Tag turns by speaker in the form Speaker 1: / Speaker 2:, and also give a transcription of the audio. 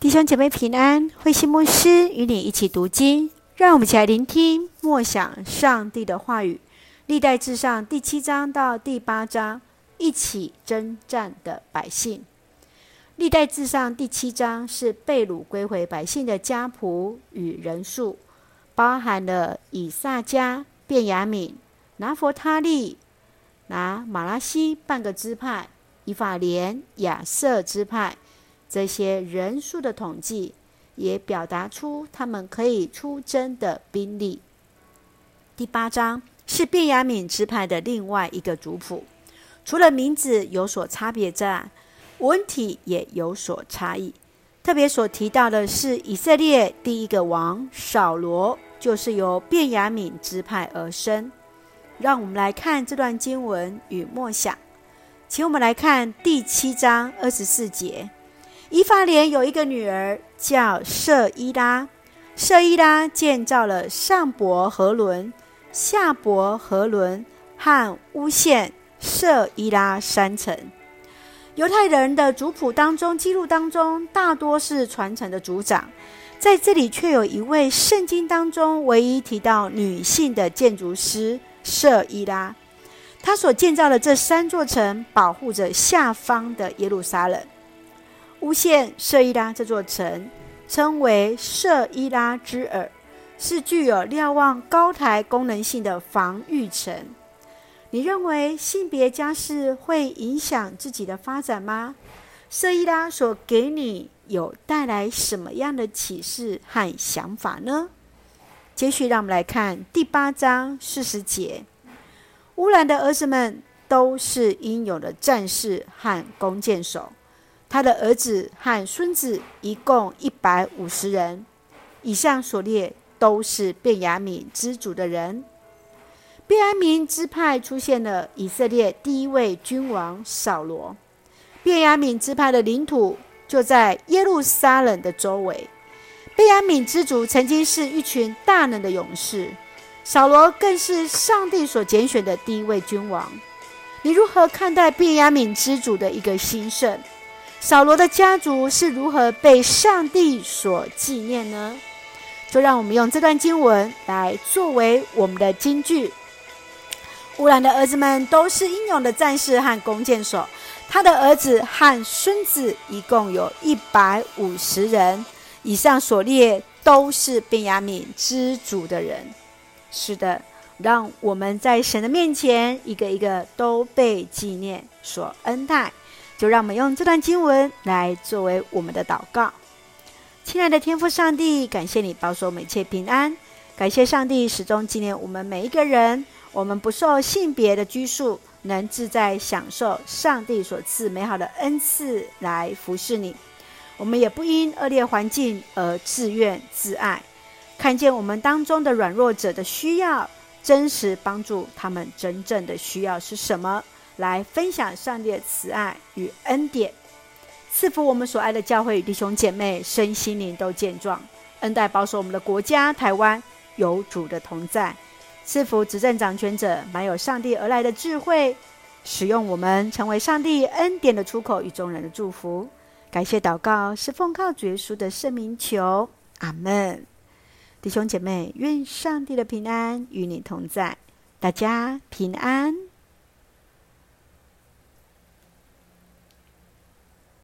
Speaker 1: 弟兄姐妹平安，慧馨牧师与你一起读经，让我们一起来聆听默想上帝的话语。历代志上第七章到第八章，一起征战的百姓。历代志上第七章是被掳归回百姓的家谱与人数，包含了以萨迦、便雅悯、拿弗他利、拿马拉西半个支派、以法莲、亚设支派。这些人数的统计也表达出他们可以出征的兵力。第八章是便雅悯支派的另外一个族谱，除了名字有所差别之外，文体也有所差异。特别所提到的是以色列第一个王扫罗，就是由便雅悯支派而生。让我们来看这段经文与默想，请我们来看第七章二十四节。伊法莲有一个女儿叫舍伊拉，舍伊拉建造了上伯和伦、下伯和伦和乌县、舍伊拉三城。犹太人的族谱当中，记录当中大多是传承的族长，在这里却有一位圣经当中唯一提到女性的建筑师舍伊拉，她所建造的这三座城，保护着下方的耶路撒冷。乌县舍伊拉这座城称为舍伊拉之耳，是具有瞭望高台功能性的防御城。你认为性别家世会影响自己的发展吗？舍伊拉所给你有带来什么样的启示和想法呢？接续，让我们来看第八章四十节：乌兰的儿子们都是英勇的战士和弓箭手。他的儿子和孙子一共一百五十人，以上所列都是便雅悯支族的人。便雅悯支派出现了以色列第一位君王扫罗。便雅悯支派的领土就在耶路撒冷的周围。便雅悯支族曾经是一群大能的勇士，扫罗更是上帝所拣选的第一位君王。你如何看待便雅悯支族的一个兴盛？扫罗的家族是如何被上帝所纪念呢？就让我们用这段经文来作为我们的金句。乌兰的儿子们都是英勇的战士和弓箭手，他的儿子和孙子一共有一百五十人，以上所列都是便雅悯支族的人。是的，让我们在神的面前一个一个都被纪念，所恩待。就让我们用这段经文来作为我们的祷告。亲爱的天父上帝，感谢你保守我们一切平安，感谢上帝始终纪念我们每一个人，我们不受性别的拘束，能自在享受上帝所赐美好的恩赐来服侍你。我们也不因恶劣环境而自怨自艾，看见我们当中的软弱者的需要，真实帮助他们真正的需要是什么。来分享上帝的慈爱与恩典，赐福我们所爱的教会与弟兄姐妹身心灵都健壮，恩待保守我们的国家台湾有主的同在，赐福执政掌权者满有上帝而来的智慧，使用我们成为上帝恩典的出口与众人的祝福。感谢祷告是奉靠主耶稣的圣名求，阿门。弟兄姐妹，愿上帝的平安与你同在，大家平安。